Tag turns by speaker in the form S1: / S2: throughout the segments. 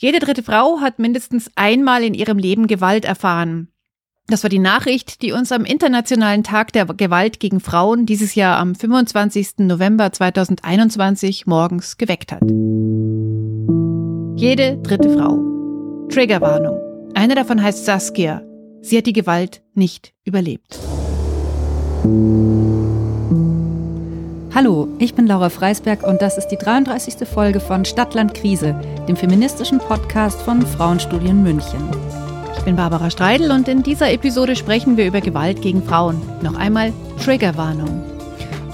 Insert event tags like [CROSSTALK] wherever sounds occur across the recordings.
S1: Jede dritte Frau hat mindestens einmal in ihrem Leben Gewalt erfahren. Das war die Nachricht, die uns am Internationalen Tag der Gewalt gegen Frauen dieses Jahr am 25. November 2021 morgens geweckt hat. Jede dritte Frau. Triggerwarnung. Eine davon heißt Saskia. Sie hat die Gewalt nicht überlebt.
S2: Hallo, ich bin Laura Freisberg und das ist die 33. Folge von Stadtland Krise, dem feministischen Podcast von Frauenstudien München.
S1: Ich bin Barbara Streidel und in dieser Episode sprechen wir über Gewalt gegen Frauen. Noch einmal Triggerwarnung.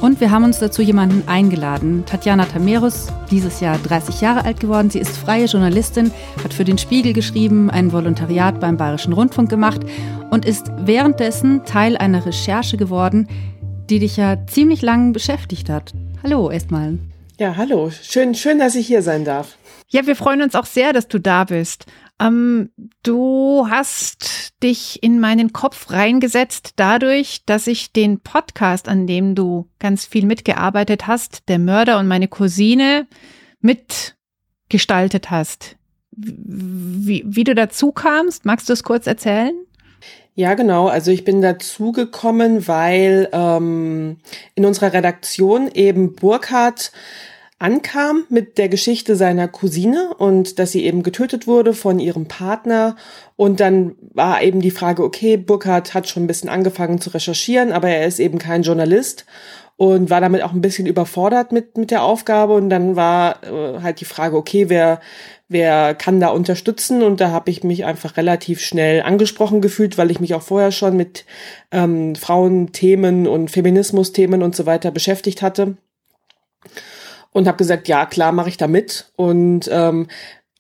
S2: Und wir haben uns dazu jemanden eingeladen. Tatjana Tamerus, dieses Jahr 30 Jahre alt geworden. Sie ist freie Journalistin, hat für den Spiegel geschrieben, ein Volontariat beim Bayerischen Rundfunk gemacht und ist währenddessen Teil einer Recherche geworden, die dich ja ziemlich lang beschäftigt hat. Hallo erstmal.
S3: Ja, hallo. Schön, schön, dass ich hier sein darf.
S1: Ja, wir freuen uns auch sehr, dass du da bist. Ähm, du hast dich in meinen Kopf reingesetzt dadurch, dass ich den Podcast, an dem du ganz viel mitgearbeitet hast, der Mörder und meine Cousine, mitgestaltet hast. Wie, wie du dazu kamst, magst du es kurz erzählen?
S3: Ja, genau. Also ich bin dazu gekommen, weil ähm, in unserer Redaktion eben Burkhardt ankam mit der Geschichte seiner Cousine und dass sie eben getötet wurde von ihrem Partner. Und dann war eben die Frage, okay, Burkhardt hat schon ein bisschen angefangen zu recherchieren, aber er ist eben kein Journalist und war damit auch ein bisschen überfordert mit, mit der Aufgabe. Und dann war äh, halt die Frage, okay, wer, wer kann da unterstützen? Und da habe ich mich einfach relativ schnell angesprochen gefühlt, weil ich mich auch vorher schon mit ähm, Frauenthemen und Feminismusthemen und so weiter beschäftigt hatte. Und habe gesagt, ja, klar, mache ich da mit. Und ähm,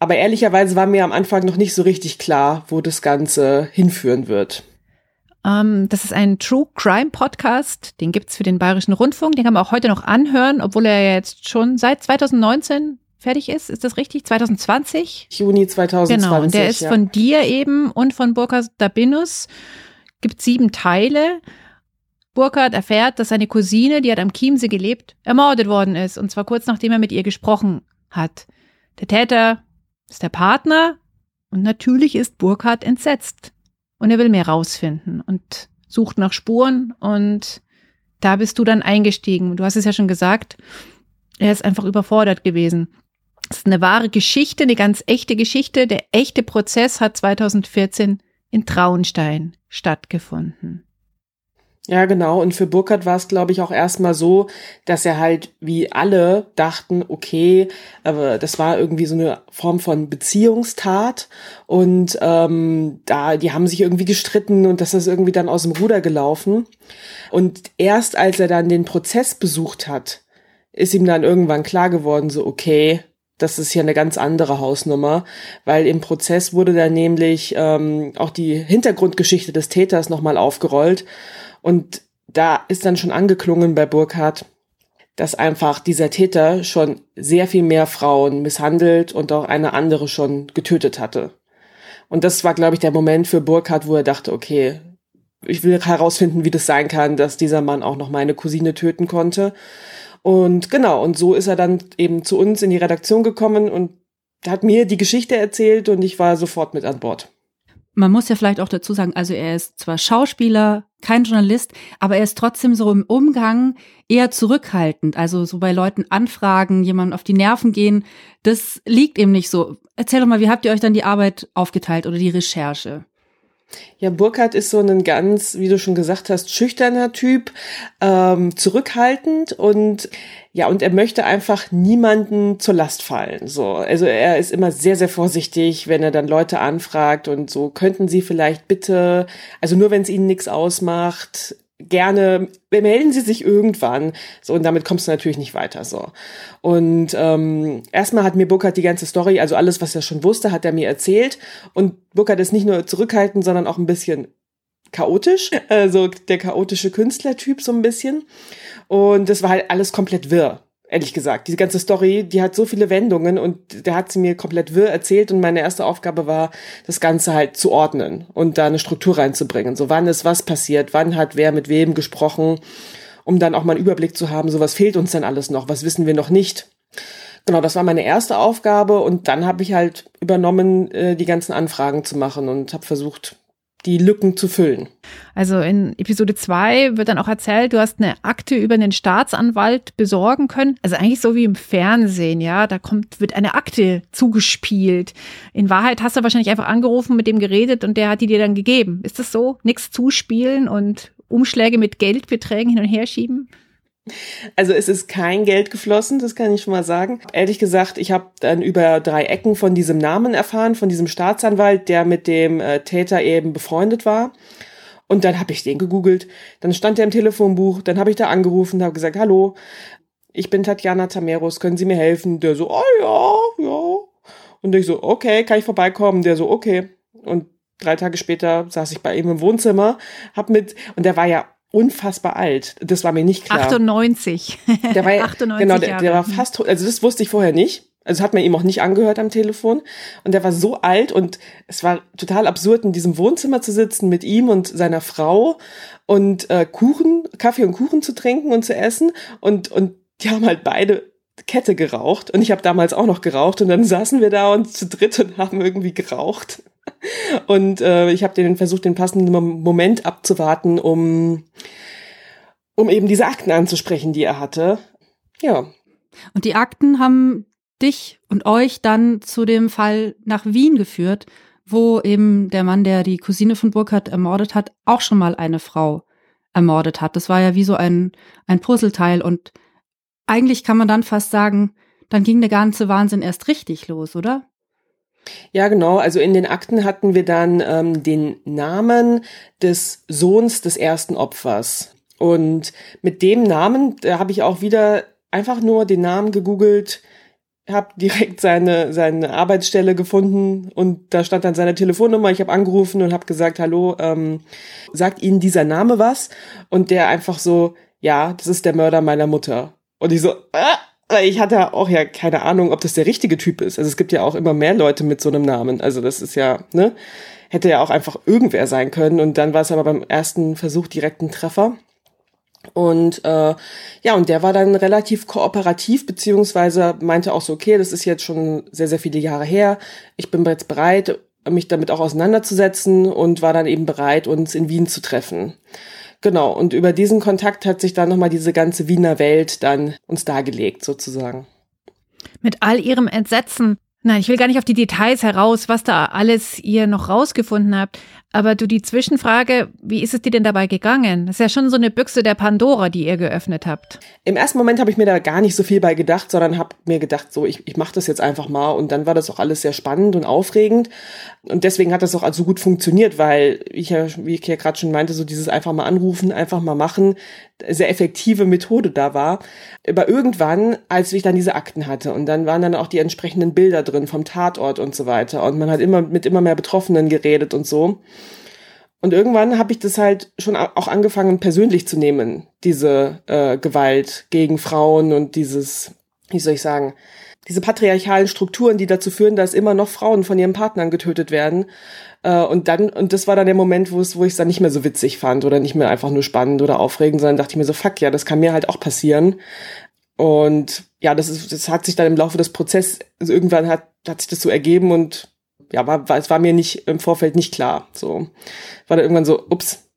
S3: aber ehrlicherweise war mir am Anfang noch nicht so richtig klar, wo das Ganze hinführen wird.
S1: Ähm, das ist ein True Crime Podcast. Den gibt's für den Bayerischen Rundfunk. Den kann man auch heute noch anhören, obwohl er ja jetzt schon seit 2019 fertig ist. Ist das richtig? 2020?
S3: Juni 2020.
S1: Genau, und der ist ja. von dir eben und von Burkhard Dabinus. Gibt sieben Teile. Burkhard erfährt, dass seine Cousine, die hat am Chiemsee gelebt, ermordet worden ist. Und zwar kurz nachdem er mit ihr gesprochen hat. Der Täter ist der Partner und natürlich ist Burkhard entsetzt. Und er will mehr rausfinden und sucht nach Spuren und da bist du dann eingestiegen. Du hast es ja schon gesagt, er ist einfach überfordert gewesen. Das ist eine wahre Geschichte, eine ganz echte Geschichte. Der echte Prozess hat 2014 in Traunstein stattgefunden.
S3: Ja, genau. Und für Burkhardt war es, glaube ich, auch erstmal so, dass er halt wie alle dachten, okay, aber das war irgendwie so eine Form von Beziehungstat und ähm, da, die haben sich irgendwie gestritten und das ist irgendwie dann aus dem Ruder gelaufen. Und erst als er dann den Prozess besucht hat, ist ihm dann irgendwann klar geworden, so, okay, das ist hier eine ganz andere Hausnummer, weil im Prozess wurde dann nämlich ähm, auch die Hintergrundgeschichte des Täters nochmal aufgerollt. Und da ist dann schon angeklungen bei Burkhardt, dass einfach dieser Täter schon sehr viel mehr Frauen misshandelt und auch eine andere schon getötet hatte. Und das war, glaube ich, der Moment für Burkhardt, wo er dachte, okay, ich will herausfinden, wie das sein kann, dass dieser Mann auch noch meine Cousine töten konnte. Und genau, und so ist er dann eben zu uns in die Redaktion gekommen und hat mir die Geschichte erzählt und ich war sofort mit an Bord
S2: man muss ja vielleicht auch dazu sagen, also er ist zwar Schauspieler, kein Journalist, aber er ist trotzdem so im Umgang eher zurückhaltend. Also so bei Leuten anfragen, jemandem auf die Nerven gehen, das liegt ihm nicht so. Erzähl doch mal, wie habt ihr euch dann die Arbeit aufgeteilt oder die Recherche?
S3: Ja, Burkhardt ist so ein ganz, wie du schon gesagt hast, schüchterner Typ, ähm, zurückhaltend und ja, und er möchte einfach niemanden zur Last fallen. So, also er ist immer sehr, sehr vorsichtig, wenn er dann Leute anfragt und so könnten Sie vielleicht bitte, also nur wenn es Ihnen nichts ausmacht, gerne melden Sie sich irgendwann. So, und damit kommst du natürlich nicht weiter. So. Und ähm, erstmal hat mir Burkhardt die ganze Story, also alles, was er schon wusste, hat er mir erzählt. Und Burkhardt ist nicht nur zurückhaltend, sondern auch ein bisschen chaotisch, [LAUGHS] also der chaotische Künstlertyp so ein bisschen. Und das war halt alles komplett wirr ehrlich gesagt. Diese ganze Story, die hat so viele Wendungen und der hat sie mir komplett wirr erzählt und meine erste Aufgabe war, das Ganze halt zu ordnen und da eine Struktur reinzubringen. So wann ist was passiert, wann hat wer mit wem gesprochen, um dann auch mal einen Überblick zu haben, so was fehlt uns denn alles noch, was wissen wir noch nicht. Genau, das war meine erste Aufgabe und dann habe ich halt übernommen, äh, die ganzen Anfragen zu machen und habe versucht, die Lücken zu füllen.
S1: Also in Episode 2 wird dann auch erzählt, du hast eine Akte über einen Staatsanwalt besorgen können. Also eigentlich so wie im Fernsehen, ja. Da kommt, wird eine Akte zugespielt. In Wahrheit hast du wahrscheinlich einfach angerufen, mit dem geredet und der hat die dir dann gegeben. Ist das so? Nichts zuspielen und Umschläge mit Geldbeträgen hin und her schieben?
S3: Also es ist kein Geld geflossen, das kann ich schon mal sagen. Ehrlich gesagt, ich habe dann über drei Ecken von diesem Namen erfahren, von diesem Staatsanwalt, der mit dem äh, Täter eben befreundet war. Und dann habe ich den gegoogelt. Dann stand er im Telefonbuch. Dann habe ich da angerufen, habe gesagt, hallo, ich bin Tatjana Tameros, können Sie mir helfen? Der so, oh ja, ja. Und ich so, okay, kann ich vorbeikommen? Der so, okay. Und drei Tage später saß ich bei ihm im Wohnzimmer, hab mit, und der war ja unfassbar alt. Das war mir nicht klar.
S1: 98.
S3: Der war ja, 98 [LAUGHS] genau, der, der war fast, also das wusste ich vorher nicht. Also hat man ihm auch nicht angehört am Telefon. Und der war so alt und es war total absurd, in diesem Wohnzimmer zu sitzen mit ihm und seiner Frau und äh, Kuchen, Kaffee und Kuchen zu trinken und zu essen. Und, und die haben halt beide Kette geraucht. Und ich habe damals auch noch geraucht. Und dann saßen wir da und zu dritt und haben irgendwie geraucht. Und äh, ich habe den versucht, den passenden Moment abzuwarten, um, um eben diese Akten anzusprechen, die er hatte. Ja.
S2: Und die Akten haben dich und euch dann zu dem Fall nach Wien geführt, wo eben der Mann, der die Cousine von Burkhardt ermordet hat, auch schon mal eine Frau ermordet hat. Das war ja wie so ein, ein Puzzleteil und eigentlich kann man dann fast sagen, dann ging der ganze Wahnsinn erst richtig los, oder?
S3: Ja, genau. Also in den Akten hatten wir dann ähm, den Namen des Sohns des ersten Opfers. Und mit dem Namen, da habe ich auch wieder einfach nur den Namen gegoogelt, habe direkt seine, seine Arbeitsstelle gefunden und da stand dann seine Telefonnummer. Ich habe angerufen und habe gesagt, hallo, ähm, sagt Ihnen dieser Name was? Und der einfach so, ja, das ist der Mörder meiner Mutter. Und ich so, ah! Weil ich hatte auch ja keine Ahnung, ob das der richtige Typ ist. Also es gibt ja auch immer mehr Leute mit so einem Namen. Also das ist ja, ne? Hätte ja auch einfach irgendwer sein können. Und dann war es aber beim ersten Versuch direkt ein Treffer. Und äh, ja, und der war dann relativ kooperativ, beziehungsweise meinte auch so, okay, das ist jetzt schon sehr, sehr viele Jahre her. Ich bin jetzt bereit, mich damit auch auseinanderzusetzen und war dann eben bereit, uns in Wien zu treffen. Genau, und über diesen Kontakt hat sich dann nochmal diese ganze Wiener Welt dann uns dargelegt, sozusagen.
S1: Mit all ihrem Entsetzen. Nein, ich will gar nicht auf die Details heraus, was da alles ihr noch rausgefunden habt. Aber du die Zwischenfrage, wie ist es dir denn dabei gegangen? Das ist ja schon so eine Büchse der Pandora, die ihr geöffnet habt.
S3: Im ersten Moment habe ich mir da gar nicht so viel bei gedacht, sondern habe mir gedacht, so ich, ich mache das jetzt einfach mal. Und dann war das auch alles sehr spannend und aufregend. Und deswegen hat das auch also gut funktioniert, weil ich ja, wie ich ja gerade schon meinte, so dieses einfach mal anrufen, einfach mal machen, sehr effektive Methode da war. Aber irgendwann, als ich dann diese Akten hatte und dann waren dann auch die entsprechenden Bilder drin vom Tatort und so weiter und man hat immer mit immer mehr Betroffenen geredet und so und irgendwann habe ich das halt schon auch angefangen persönlich zu nehmen, diese äh, Gewalt gegen Frauen und dieses, wie soll ich sagen, diese patriarchalen Strukturen, die dazu führen, dass immer noch Frauen von ihren Partnern getötet werden. Äh, und dann, und das war dann der Moment, wo es, wo ich es dann nicht mehr so witzig fand oder nicht mehr einfach nur spannend oder aufregend, sondern dachte ich mir so, fuck ja, das kann mir halt auch passieren. Und ja, das ist, das hat sich dann im Laufe des Prozesses, also irgendwann hat, hat sich das so ergeben und ja, war, war, es war mir nicht im Vorfeld nicht klar. So war da irgendwann so, ups,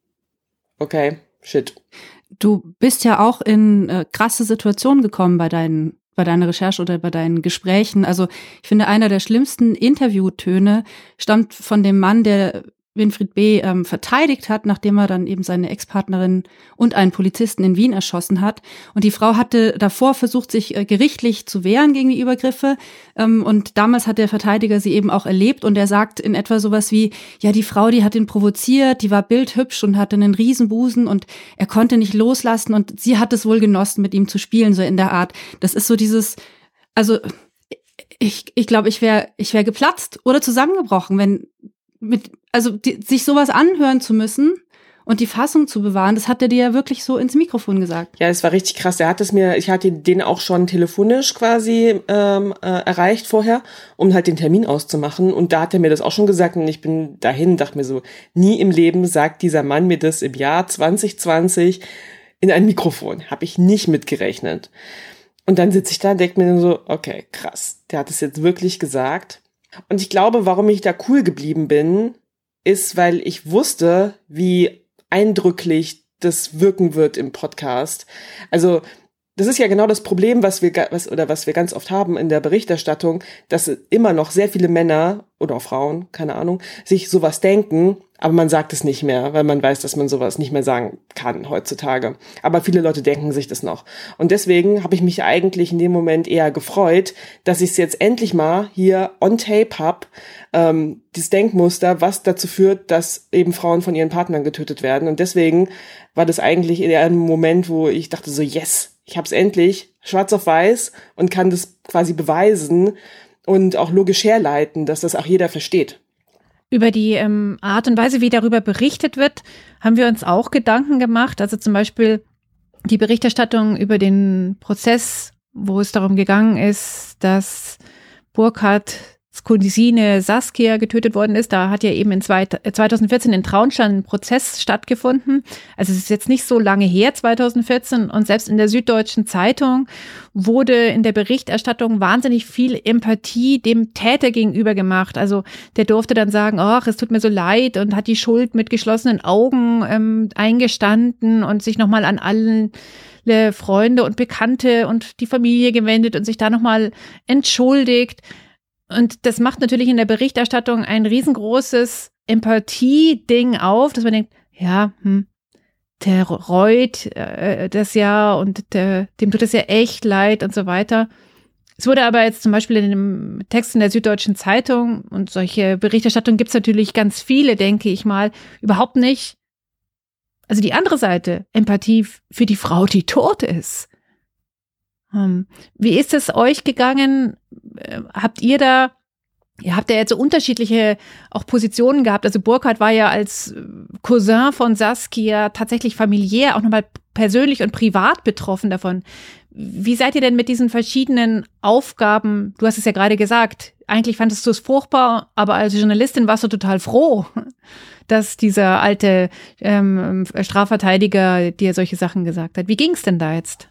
S3: okay, shit.
S2: Du bist ja auch in äh, krasse Situationen gekommen bei deinen bei deiner Recherche oder bei deinen Gesprächen. Also ich finde, einer der schlimmsten Interviewtöne stammt von dem Mann, der Winfried B. Ähm, verteidigt hat, nachdem er dann eben seine Ex-Partnerin und einen Polizisten in Wien erschossen hat. Und die Frau hatte davor versucht, sich äh, gerichtlich zu wehren gegen die Übergriffe. Ähm, und damals hat der Verteidiger sie eben auch erlebt und er sagt in etwa sowas wie, ja, die Frau, die hat ihn provoziert, die war bildhübsch und hatte einen Riesenbusen und er konnte nicht loslassen und sie hat es wohl genossen, mit ihm zu spielen, so in der Art. Das ist so dieses, also ich, ich glaube, ich wäre ich wär geplatzt oder zusammengebrochen, wenn mit, also die, sich sowas anhören zu müssen und die Fassung zu bewahren, das hat er dir ja wirklich so ins Mikrofon gesagt.
S3: Ja, es war richtig krass. Er hat es mir, ich hatte den auch schon telefonisch quasi ähm, äh, erreicht vorher, um halt den Termin auszumachen. Und da hat er mir das auch schon gesagt und ich bin dahin, dachte mir so, nie im Leben sagt dieser Mann mir das im Jahr 2020 in ein Mikrofon. Habe ich nicht mitgerechnet. Und dann sitze ich da und denke mir so, okay, krass, der hat es jetzt wirklich gesagt. Und ich glaube, warum ich da cool geblieben bin, ist, weil ich wusste, wie eindrücklich das wirken wird im Podcast. Also das ist ja genau das Problem, was wir was oder was wir ganz oft haben in der Berichterstattung, dass immer noch sehr viele Männer oder auch Frauen, keine Ahnung, sich sowas denken, aber man sagt es nicht mehr, weil man weiß, dass man sowas nicht mehr sagen kann heutzutage. Aber viele Leute denken sich das noch. Und deswegen habe ich mich eigentlich in dem Moment eher gefreut, dass ich es jetzt endlich mal hier on tape hab, ähm, dieses Denkmuster, was dazu führt, dass eben Frauen von ihren Partnern getötet werden. Und deswegen war das eigentlich eher ein Moment, wo ich dachte so, yes, ich habe es endlich schwarz auf weiß und kann das quasi beweisen und auch logisch herleiten, dass das auch jeder versteht.
S1: Über die ähm, Art und Weise, wie darüber berichtet wird, haben wir uns auch Gedanken gemacht. Also zum Beispiel die Berichterstattung über den Prozess, wo es darum gegangen ist, dass Burkhardt Cousine Saskia getötet worden ist. Da hat ja eben in 2014 in Traunstein ein Prozess stattgefunden. Also es ist jetzt nicht so lange her, 2014. Und selbst in der Süddeutschen Zeitung wurde in der Berichterstattung wahnsinnig viel Empathie dem Täter gegenüber gemacht. Also der durfte dann sagen, ach, es tut mir so leid und hat die Schuld mit geschlossenen Augen ähm, eingestanden und sich nochmal an allen Freunde und Bekannte und die Familie gewendet und sich da nochmal entschuldigt. Und das macht natürlich in der Berichterstattung ein riesengroßes Empathie-Ding auf, dass man denkt, ja, hm, der reut äh, das ja und der, dem tut es ja echt leid und so weiter. Es wurde aber jetzt zum Beispiel in dem Text in der Süddeutschen Zeitung und solche Berichterstattungen gibt es natürlich ganz viele, denke ich mal, überhaupt nicht. Also die andere Seite, Empathie für die Frau, die tot ist. Hm. Wie ist es euch gegangen? Äh, habt ihr da, ihr habt ja jetzt so unterschiedliche auch Positionen gehabt. Also Burkhardt war ja als äh, Cousin von Saskia tatsächlich familiär, auch nochmal persönlich und privat betroffen davon. Wie seid ihr denn mit diesen verschiedenen Aufgaben? Du hast es ja gerade gesagt. Eigentlich fandest du es furchtbar, aber als Journalistin warst du total froh, [LAUGHS] dass dieser alte ähm, Strafverteidiger dir solche Sachen gesagt hat. Wie ging es denn da jetzt?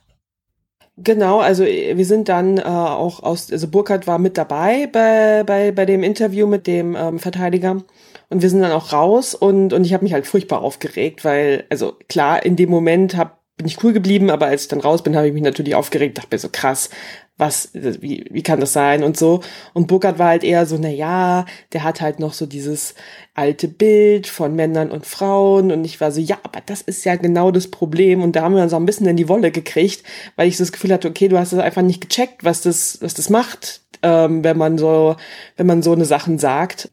S3: Genau, also äh, wir sind dann äh, auch aus, also Burkhardt war mit dabei bei, bei, bei dem Interview mit dem ähm, Verteidiger. Und wir sind dann auch raus und, und ich habe mich halt furchtbar aufgeregt, weil, also klar, in dem Moment hab, bin ich cool geblieben, aber als ich dann raus bin, habe ich mich natürlich aufgeregt, dachte mir so krass, was, wie, wie kann das sein und so. Und Burkhardt war halt eher so, na ja, der hat halt noch so dieses alte Bild von Männern und Frauen und ich war so, ja, aber das ist ja genau das Problem und da haben wir uns auch ein bisschen in die Wolle gekriegt, weil ich so das Gefühl hatte, okay, du hast es einfach nicht gecheckt, was das, was das macht, ähm, wenn man so, wenn man so eine Sachen sagt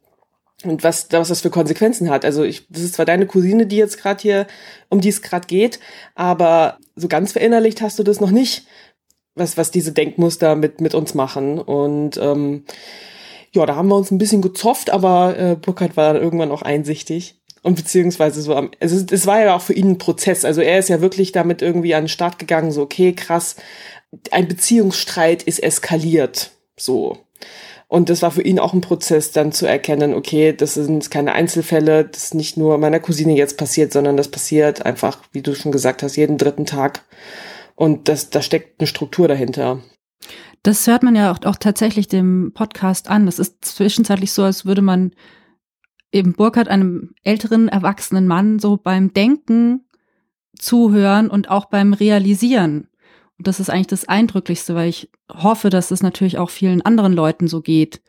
S3: und was, was das für Konsequenzen hat. Also ich, das ist zwar deine Cousine, die jetzt gerade hier, um die es gerade geht, aber so ganz verinnerlicht hast du das noch nicht was, was diese Denkmuster mit, mit uns machen. Und ähm, ja, da haben wir uns ein bisschen gezofft, aber äh, Burkhardt war dann irgendwann auch einsichtig. Und beziehungsweise so am, also es war ja auch für ihn ein Prozess. Also er ist ja wirklich damit irgendwie an den Start gegangen, so, okay, krass, ein Beziehungsstreit ist eskaliert. So. Und das war für ihn auch ein Prozess, dann zu erkennen, okay, das sind keine Einzelfälle, das ist nicht nur meiner Cousine jetzt passiert, sondern das passiert einfach, wie du schon gesagt hast, jeden dritten Tag. Und das, da steckt eine Struktur dahinter.
S2: Das hört man ja auch, auch tatsächlich dem Podcast an. Das ist zwischenzeitlich so, als würde man eben Burkhardt, einem älteren, erwachsenen Mann, so beim Denken zuhören und auch beim Realisieren. Und das ist eigentlich das Eindrücklichste, weil ich hoffe, dass es natürlich auch vielen anderen Leuten so geht,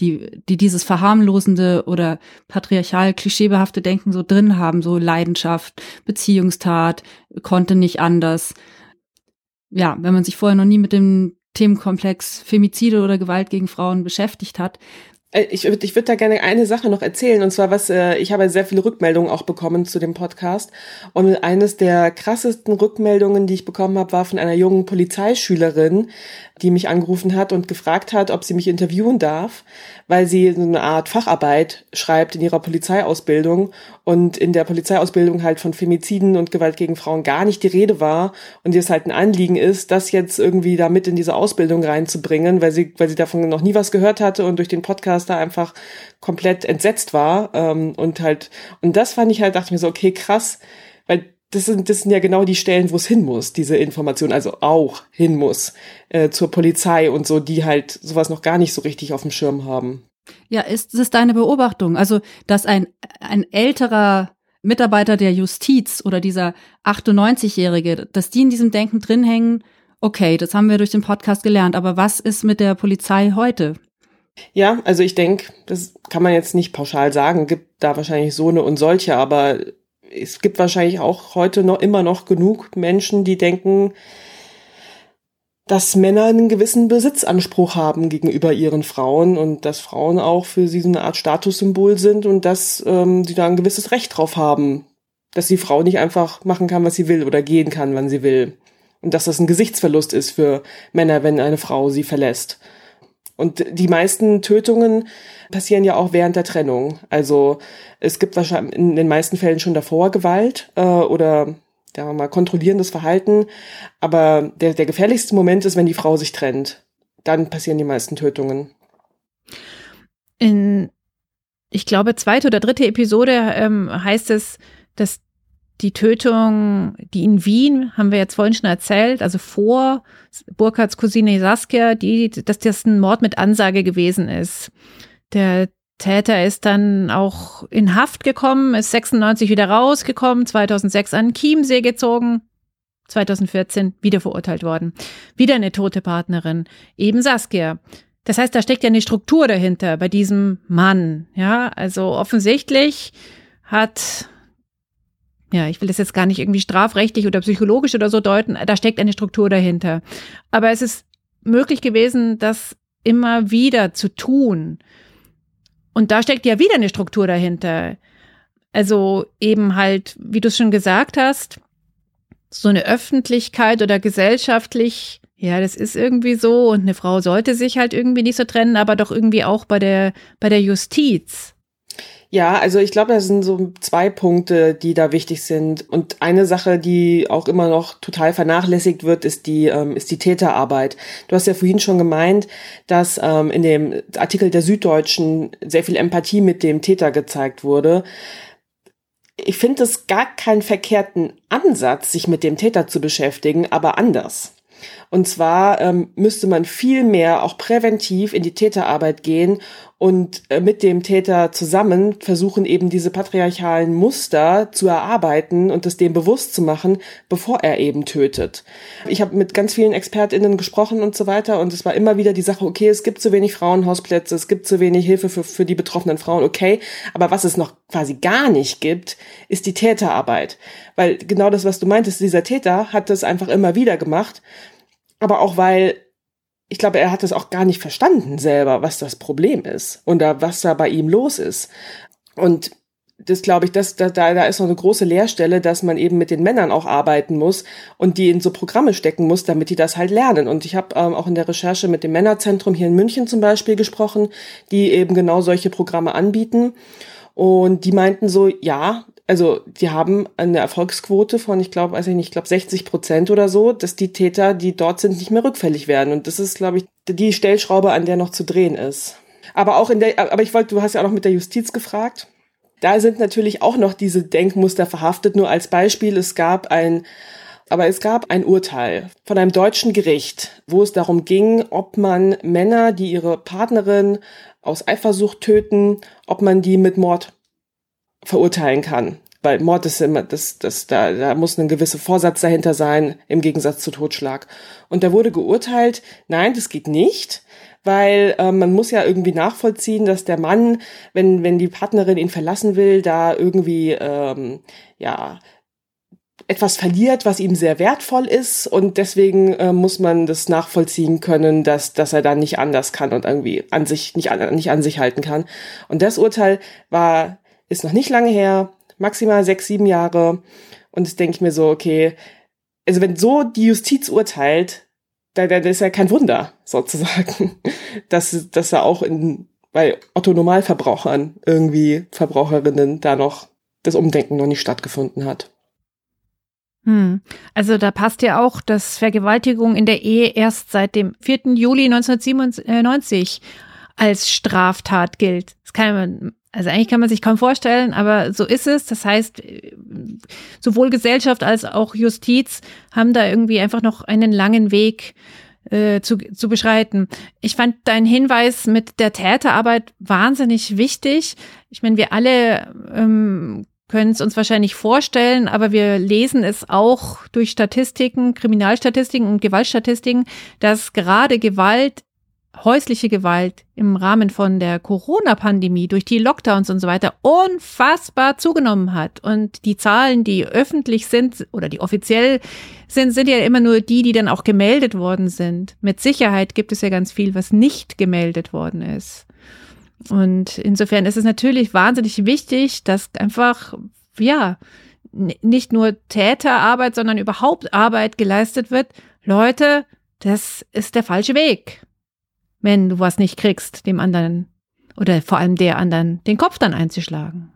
S2: die, die dieses verharmlosende oder patriarchal klischeebehafte Denken so drin haben, so Leidenschaft, Beziehungstat, konnte nicht anders ja, wenn man sich vorher noch nie mit dem Themenkomplex Femizide oder Gewalt gegen Frauen beschäftigt hat,
S3: äh, ich würde ich würd da gerne eine Sache noch erzählen. Und zwar, was, äh, ich habe sehr viele Rückmeldungen auch bekommen zu dem Podcast. Und eines der krassesten Rückmeldungen, die ich bekommen habe, war von einer jungen Polizeischülerin, die mich angerufen hat und gefragt hat, ob sie mich interviewen darf, weil sie eine Art Facharbeit schreibt in ihrer Polizeiausbildung und in der Polizeiausbildung halt von Femiziden und Gewalt gegen Frauen gar nicht die Rede war und ihr es halt ein Anliegen ist, das jetzt irgendwie da mit in diese Ausbildung reinzubringen, weil sie, weil sie davon noch nie was gehört hatte und durch den Podcast da einfach komplett entsetzt war ähm, und halt, und das fand ich halt, dachte ich mir so, okay, krass, weil das sind, das sind ja genau die Stellen, wo es hin muss, diese Information, also auch hin muss äh, zur Polizei und so, die halt sowas noch gar nicht so richtig auf dem Schirm haben.
S2: Ja, ist das deine Beobachtung? Also, dass ein, ein älterer Mitarbeiter der Justiz oder dieser 98-Jährige, dass die in diesem Denken drin hängen, okay, das haben wir durch den Podcast gelernt, aber was ist mit der Polizei heute?
S3: Ja, also ich denke, das kann man jetzt nicht pauschal sagen, gibt da wahrscheinlich so eine und solche, aber es gibt wahrscheinlich auch heute noch immer noch genug Menschen, die denken, dass Männer einen gewissen Besitzanspruch haben gegenüber ihren Frauen und dass Frauen auch für sie so eine Art Statussymbol sind und dass ähm, sie da ein gewisses Recht drauf haben, dass die Frau nicht einfach machen kann, was sie will oder gehen kann, wann sie will. Und dass das ein Gesichtsverlust ist für Männer, wenn eine Frau sie verlässt. Und die meisten Tötungen passieren ja auch während der Trennung. Also es gibt wahrscheinlich in den meisten Fällen schon davor Gewalt äh, oder sagen wir mal kontrollierendes Verhalten. Aber der, der gefährlichste Moment ist, wenn die Frau sich trennt. Dann passieren die meisten Tötungen.
S1: In, ich glaube, zweite oder dritte Episode ähm, heißt es, dass die Tötung, die in Wien, haben wir jetzt vorhin schon erzählt, also vor Burkhards Cousine Saskia, die, dass das ein Mord mit Ansage gewesen ist. Der Täter ist dann auch in Haft gekommen, ist 96 wieder rausgekommen, 2006 an Chiemsee gezogen, 2014 wieder verurteilt worden. Wieder eine tote Partnerin, eben Saskia. Das heißt, da steckt ja eine Struktur dahinter bei diesem Mann. Ja, also offensichtlich hat ja, ich will das jetzt gar nicht irgendwie strafrechtlich oder psychologisch oder so deuten, da steckt eine Struktur dahinter. Aber es ist möglich gewesen, das immer wieder zu tun. Und da steckt ja wieder eine Struktur dahinter. Also eben halt, wie du es schon gesagt hast, so eine Öffentlichkeit oder gesellschaftlich, ja, das ist irgendwie so und eine Frau sollte sich halt irgendwie nicht so trennen, aber doch irgendwie auch bei der, bei der Justiz.
S3: Ja, also ich glaube, das sind so zwei Punkte, die da wichtig sind. Und eine Sache, die auch immer noch total vernachlässigt wird, ist die, ähm, ist die Täterarbeit. Du hast ja vorhin schon gemeint, dass ähm, in dem Artikel der Süddeutschen sehr viel Empathie mit dem Täter gezeigt wurde. Ich finde es gar keinen verkehrten Ansatz, sich mit dem Täter zu beschäftigen, aber anders. Und zwar ähm, müsste man viel mehr auch präventiv in die Täterarbeit gehen und äh, mit dem Täter zusammen versuchen eben diese patriarchalen Muster zu erarbeiten und es dem bewusst zu machen, bevor er eben tötet. Ich habe mit ganz vielen Expertinnen gesprochen und so weiter und es war immer wieder die Sache, okay, es gibt zu wenig Frauenhausplätze, es gibt zu wenig Hilfe für, für die betroffenen Frauen, okay, aber was es noch quasi gar nicht gibt, ist die Täterarbeit. Weil genau das, was du meintest, dieser Täter hat das einfach immer wieder gemacht aber auch weil ich glaube, er hat es auch gar nicht verstanden selber, was das Problem ist und was da bei ihm los ist. Und das glaube ich, das, da, da ist noch eine große Leerstelle, dass man eben mit den Männern auch arbeiten muss und die in so Programme stecken muss, damit die das halt lernen. Und ich habe ähm, auch in der Recherche mit dem Männerzentrum hier in München zum Beispiel gesprochen, die eben genau solche Programme anbieten. Und die meinten so, ja, also die haben eine Erfolgsquote von, ich glaube, weiß ich nicht, ich glaube 60 Prozent oder so, dass die Täter, die dort sind, nicht mehr rückfällig werden. Und das ist, glaube ich, die Stellschraube, an der noch zu drehen ist. Aber auch in der, aber ich wollte, du hast ja auch noch mit der Justiz gefragt. Da sind natürlich auch noch diese Denkmuster verhaftet. Nur als Beispiel, es gab ein, aber es gab ein Urteil von einem deutschen Gericht, wo es darum ging, ob man Männer, die ihre Partnerin aus Eifersucht töten, ob man die mit Mord verurteilen kann. Weil Mord ist immer, das, das, da, da muss ein gewisser Vorsatz dahinter sein, im Gegensatz zu Totschlag. Und da wurde geurteilt, nein, das geht nicht, weil äh, man muss ja irgendwie nachvollziehen, dass der Mann, wenn, wenn die Partnerin ihn verlassen will, da irgendwie, ähm, ja, etwas verliert, was ihm sehr wertvoll ist und deswegen äh, muss man das nachvollziehen können, dass, dass er dann nicht anders kann und irgendwie an sich nicht an, nicht an sich halten kann. Und das Urteil war ist noch nicht lange her, maximal sechs, sieben Jahre. Und das denke ich mir so, okay, also wenn so die Justiz urteilt, da, da, ist ja kein Wunder, sozusagen, [LAUGHS] dass, dass er auch in, bei Otto Normalverbrauchern irgendwie Verbraucherinnen da noch das Umdenken noch nicht stattgefunden hat.
S1: Hm. Also da passt ja auch, dass Vergewaltigung in der Ehe erst seit dem 4. Juli 1997 als Straftat gilt. Das kann man also eigentlich kann man sich kaum vorstellen, aber so ist es. Das heißt, sowohl Gesellschaft als auch Justiz haben da irgendwie einfach noch einen langen Weg äh, zu, zu beschreiten. Ich fand deinen Hinweis mit der Täterarbeit wahnsinnig wichtig. Ich meine, wir alle ähm, können es uns wahrscheinlich vorstellen, aber wir lesen es auch durch Statistiken, Kriminalstatistiken und Gewaltstatistiken, dass gerade Gewalt häusliche Gewalt im Rahmen von der Corona-Pandemie durch die Lockdowns und so weiter unfassbar zugenommen hat. Und die Zahlen, die öffentlich sind oder die offiziell sind, sind ja immer nur die, die dann auch gemeldet worden sind. Mit Sicherheit gibt es ja ganz viel, was nicht gemeldet worden ist. Und insofern ist es natürlich wahnsinnig wichtig, dass einfach, ja, nicht nur Täterarbeit, sondern überhaupt Arbeit geleistet wird. Leute, das ist der falsche Weg wenn du was nicht kriegst, dem anderen oder vor allem der anderen den Kopf dann einzuschlagen.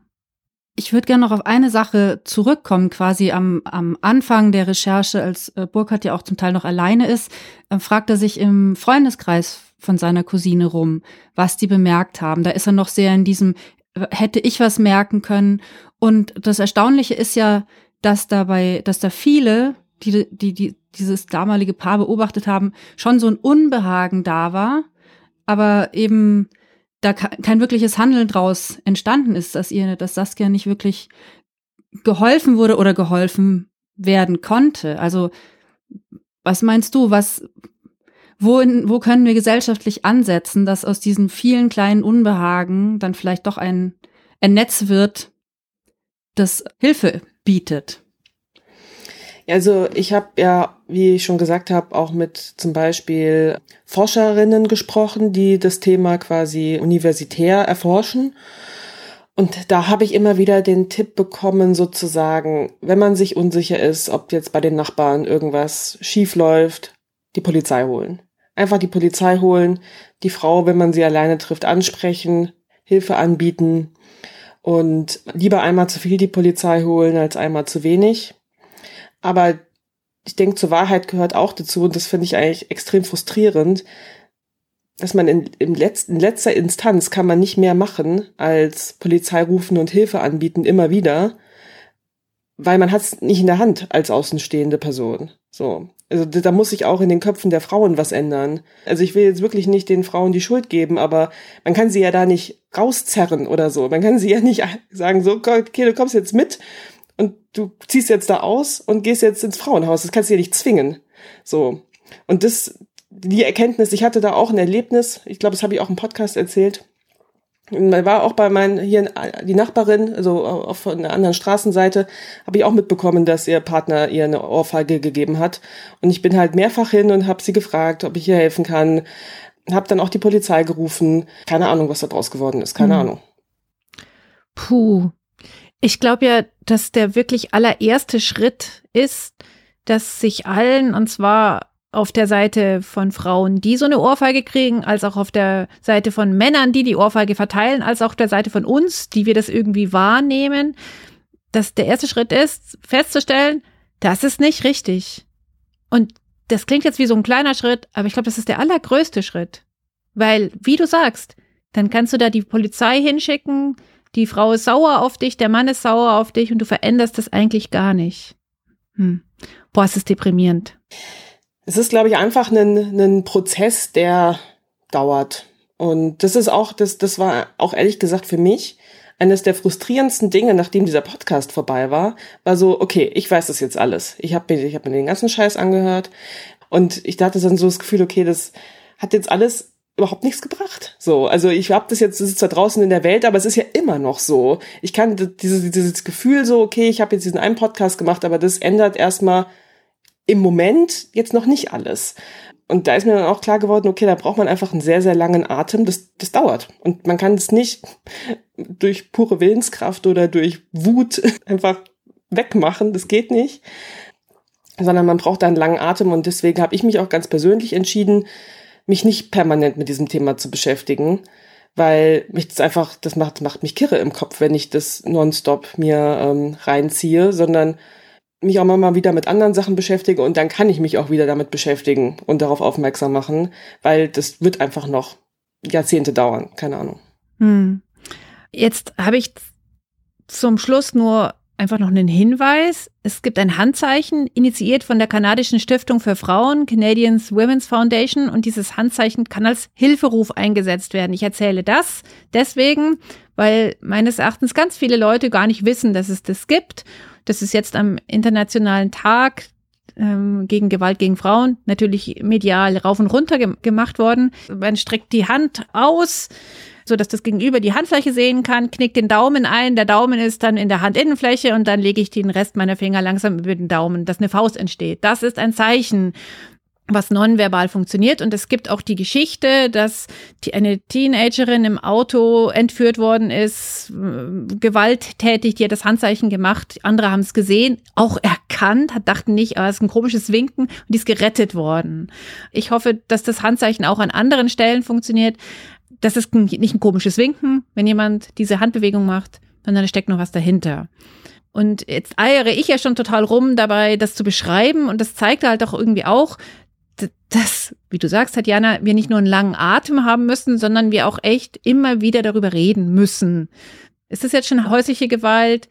S2: Ich würde gerne noch auf eine Sache zurückkommen, quasi am, am Anfang der Recherche, als äh, Burkhardt ja auch zum Teil noch alleine ist, äh, fragt er sich im Freundeskreis von seiner Cousine rum, was die bemerkt haben. Da ist er noch sehr in diesem, hätte ich was merken können. Und das Erstaunliche ist ja, dass dabei, dass da viele, die, die, die dieses damalige Paar beobachtet haben, schon so ein Unbehagen da war aber eben da kein wirkliches Handeln draus entstanden ist, dass ihr, dass Saskia nicht wirklich geholfen wurde oder geholfen werden konnte. Also was meinst du, was, wo, wo können wir gesellschaftlich ansetzen, dass aus diesen vielen kleinen Unbehagen dann vielleicht doch ein, ein Netz wird, das Hilfe bietet?
S3: Also ich habe ja, wie ich schon gesagt habe, auch mit zum Beispiel Forscherinnen gesprochen, die das Thema quasi universitär erforschen. Und da habe ich immer wieder den Tipp bekommen, sozusagen, wenn man sich unsicher ist, ob jetzt bei den Nachbarn irgendwas schief läuft, die Polizei holen. Einfach die Polizei holen, die Frau, wenn man sie alleine trifft, ansprechen, Hilfe anbieten und lieber einmal zu viel die Polizei holen als einmal zu wenig. Aber ich denke, zur Wahrheit gehört auch dazu, und das finde ich eigentlich extrem frustrierend, dass man in, im letzten, in letzter Instanz kann man nicht mehr machen, als Polizei rufen und Hilfe anbieten, immer wieder, weil man hat es nicht in der Hand als außenstehende Person. So. Also da muss sich auch in den Köpfen der Frauen was ändern. Also ich will jetzt wirklich nicht den Frauen die Schuld geben, aber man kann sie ja da nicht rauszerren oder so. Man kann sie ja nicht [LAUGHS] sagen, so, okay, du kommst jetzt mit du ziehst jetzt da aus und gehst jetzt ins Frauenhaus. Das kannst du ja nicht zwingen. So. Und das, die Erkenntnis, ich hatte da auch ein Erlebnis, ich glaube, das habe ich auch im Podcast erzählt. Man war auch bei meinen, hier die Nachbarin, also auf von der anderen Straßenseite, habe ich auch mitbekommen, dass ihr Partner ihr eine Ohrfeige gegeben hat. Und ich bin halt mehrfach hin und habe sie gefragt, ob ich ihr helfen kann. Habe dann auch die Polizei gerufen. Keine Ahnung, was da draus geworden ist. Keine mhm. Ahnung.
S1: Puh, ich glaube ja, dass der wirklich allererste Schritt ist, dass sich allen, und zwar auf der Seite von Frauen, die so eine Ohrfeige kriegen, als auch auf der Seite von Männern, die die Ohrfeige verteilen, als auch auf der Seite von uns, die wir das irgendwie wahrnehmen, dass der erste Schritt ist, festzustellen, das ist nicht richtig. Und das klingt jetzt wie so ein kleiner Schritt, aber ich glaube, das ist der allergrößte Schritt. Weil, wie du sagst, dann kannst du da die Polizei hinschicken, die Frau ist sauer auf dich, der Mann ist sauer auf dich und du veränderst das eigentlich gar nicht. Hm. Boah, es ist deprimierend.
S3: Es ist, glaube ich, einfach ein, ein Prozess, der dauert. Und das ist auch, das, das war auch ehrlich gesagt für mich eines der frustrierendsten Dinge, nachdem dieser Podcast vorbei war, war so, okay, ich weiß das jetzt alles. Ich habe mir, ich hab mir den ganzen Scheiß angehört und ich hatte dann so das Gefühl, okay, das hat jetzt alles überhaupt nichts gebracht. So, also ich habe das jetzt, das ist zwar draußen in der Welt, aber es ist ja immer noch so. Ich kann dieses, dieses Gefühl so, okay, ich habe jetzt diesen einen Podcast gemacht, aber das ändert erstmal im Moment jetzt noch nicht alles. Und da ist mir dann auch klar geworden, okay, da braucht man einfach einen sehr, sehr langen Atem. Das, das dauert. Und man kann es nicht [LAUGHS] durch pure Willenskraft oder durch Wut [LAUGHS] einfach wegmachen. Das geht nicht. Sondern man braucht da einen langen Atem. Und deswegen habe ich mich auch ganz persönlich entschieden, mich nicht permanent mit diesem Thema zu beschäftigen, weil mich das einfach, das macht, macht mich kirre im Kopf, wenn ich das nonstop mir ähm, reinziehe, sondern mich auch mal wieder mit anderen Sachen beschäftige und dann kann ich mich auch wieder damit beschäftigen und darauf aufmerksam machen, weil das wird einfach noch Jahrzehnte dauern, keine Ahnung.
S1: Hm. Jetzt habe ich zum Schluss nur einfach noch einen Hinweis. Es gibt ein Handzeichen, initiiert von der kanadischen Stiftung für Frauen, Canadians Women's Foundation, und dieses Handzeichen kann als Hilferuf eingesetzt werden. Ich erzähle das deswegen, weil meines Erachtens ganz viele Leute gar nicht wissen, dass es das gibt. Das ist jetzt am Internationalen Tag ähm, gegen Gewalt gegen Frauen natürlich medial rauf und runter ge gemacht worden. Man streckt die Hand aus, so dass das Gegenüber die Handfläche sehen kann, knickt den Daumen ein, der Daumen ist dann in der Handinnenfläche und dann lege ich den Rest meiner Finger langsam über den Daumen, dass eine Faust entsteht. Das ist ein Zeichen was nonverbal funktioniert. Und es gibt auch die Geschichte, dass eine Teenagerin im Auto entführt worden ist, äh, gewalttätig, die hat das Handzeichen gemacht, andere haben es gesehen, auch erkannt, dachten nicht, ah, es ist ein komisches Winken und die ist gerettet worden. Ich hoffe, dass das Handzeichen auch an anderen Stellen funktioniert. Das ist nicht ein komisches Winken, wenn jemand diese Handbewegung macht, sondern da steckt noch was dahinter. Und jetzt eiere ich ja schon total rum dabei, das zu beschreiben. Und das zeigt halt auch irgendwie auch, dass, wie du sagst, Tatjana, wir nicht nur einen langen Atem haben müssen, sondern wir auch echt immer wieder darüber reden müssen. Ist das jetzt schon häusliche Gewalt?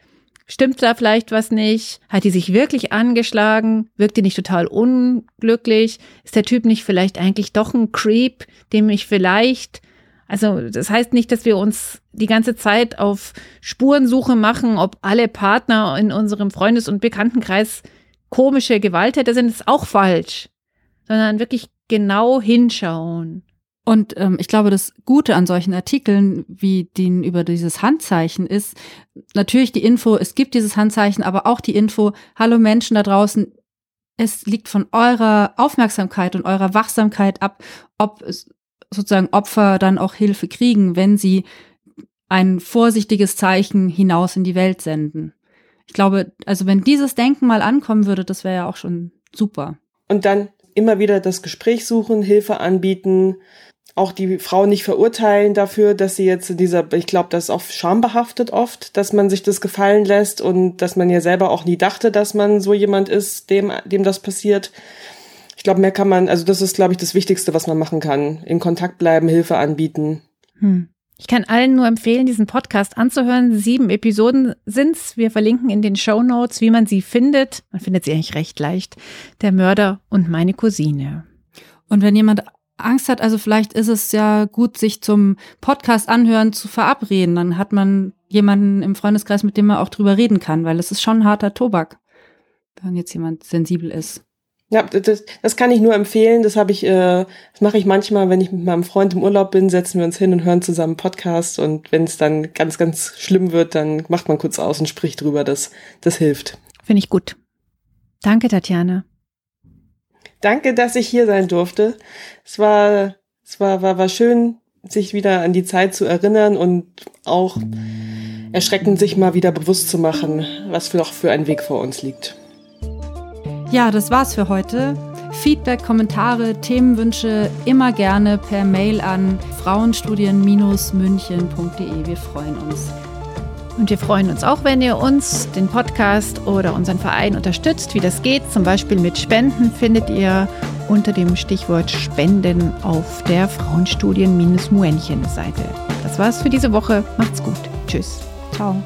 S1: Stimmt da vielleicht was nicht? Hat die sich wirklich angeschlagen? Wirkt die nicht total unglücklich? Ist der Typ nicht vielleicht eigentlich doch ein Creep, dem ich vielleicht also das heißt nicht, dass wir uns die ganze Zeit auf Spurensuche machen, ob alle Partner in unserem Freundes- und Bekanntenkreis komische Gewalttäter sind. Das ist auch falsch sondern wirklich genau hinschauen.
S2: Und ähm, ich glaube, das Gute an solchen Artikeln wie den über dieses Handzeichen ist natürlich die Info, es gibt dieses Handzeichen, aber auch die Info, hallo Menschen da draußen, es liegt von eurer Aufmerksamkeit und eurer Wachsamkeit ab, ob es sozusagen Opfer dann auch Hilfe kriegen, wenn sie ein vorsichtiges Zeichen hinaus in die Welt senden. Ich glaube, also wenn dieses Denken mal ankommen würde, das wäre ja auch schon super.
S3: Und dann immer wieder das Gespräch suchen, Hilfe anbieten, auch die Frau nicht verurteilen dafür, dass sie jetzt in dieser, ich glaube, das ist auch schambehaftet oft, dass man sich das gefallen lässt und dass man ja selber auch nie dachte, dass man so jemand ist, dem, dem das passiert. Ich glaube, mehr kann man, also das ist, glaube ich, das Wichtigste, was man machen kann. In Kontakt bleiben, Hilfe anbieten.
S1: Hm. Ich kann allen nur empfehlen, diesen Podcast anzuhören. Sieben Episoden sind's. Wir verlinken in den Show Notes, wie man sie findet. Man findet sie eigentlich recht leicht. Der Mörder und meine Cousine.
S2: Und wenn jemand Angst hat, also vielleicht ist es ja gut, sich zum Podcast anhören zu verabreden. Dann hat man jemanden im Freundeskreis, mit dem man auch drüber reden kann, weil es ist schon harter Tobak, wenn jetzt jemand sensibel ist.
S3: Ja, das, das kann ich nur empfehlen. Das habe ich, äh, das mache ich manchmal, wenn ich mit meinem Freund im Urlaub bin, setzen wir uns hin und hören zusammen Podcast. Und wenn es dann ganz, ganz schlimm wird, dann macht man kurz aus und spricht drüber. Das, das hilft.
S1: Finde ich gut. Danke, Tatjana.
S3: Danke, dass ich hier sein durfte. Es war, es war, war, war schön, sich wieder an die Zeit zu erinnern und auch erschreckend, sich mal wieder bewusst zu machen, was für noch für ein Weg vor uns liegt.
S2: Ja, das war's für heute. Feedback, Kommentare, Themenwünsche immer gerne per Mail an frauenstudien-münchen.de. Wir freuen uns.
S1: Und wir freuen uns auch, wenn ihr uns, den Podcast oder unseren Verein unterstützt. Wie das geht, zum Beispiel mit Spenden, findet ihr unter dem Stichwort Spenden auf der Frauenstudien-Muenchen-Seite. Das war's für diese Woche. Macht's gut. Tschüss.
S2: Ciao.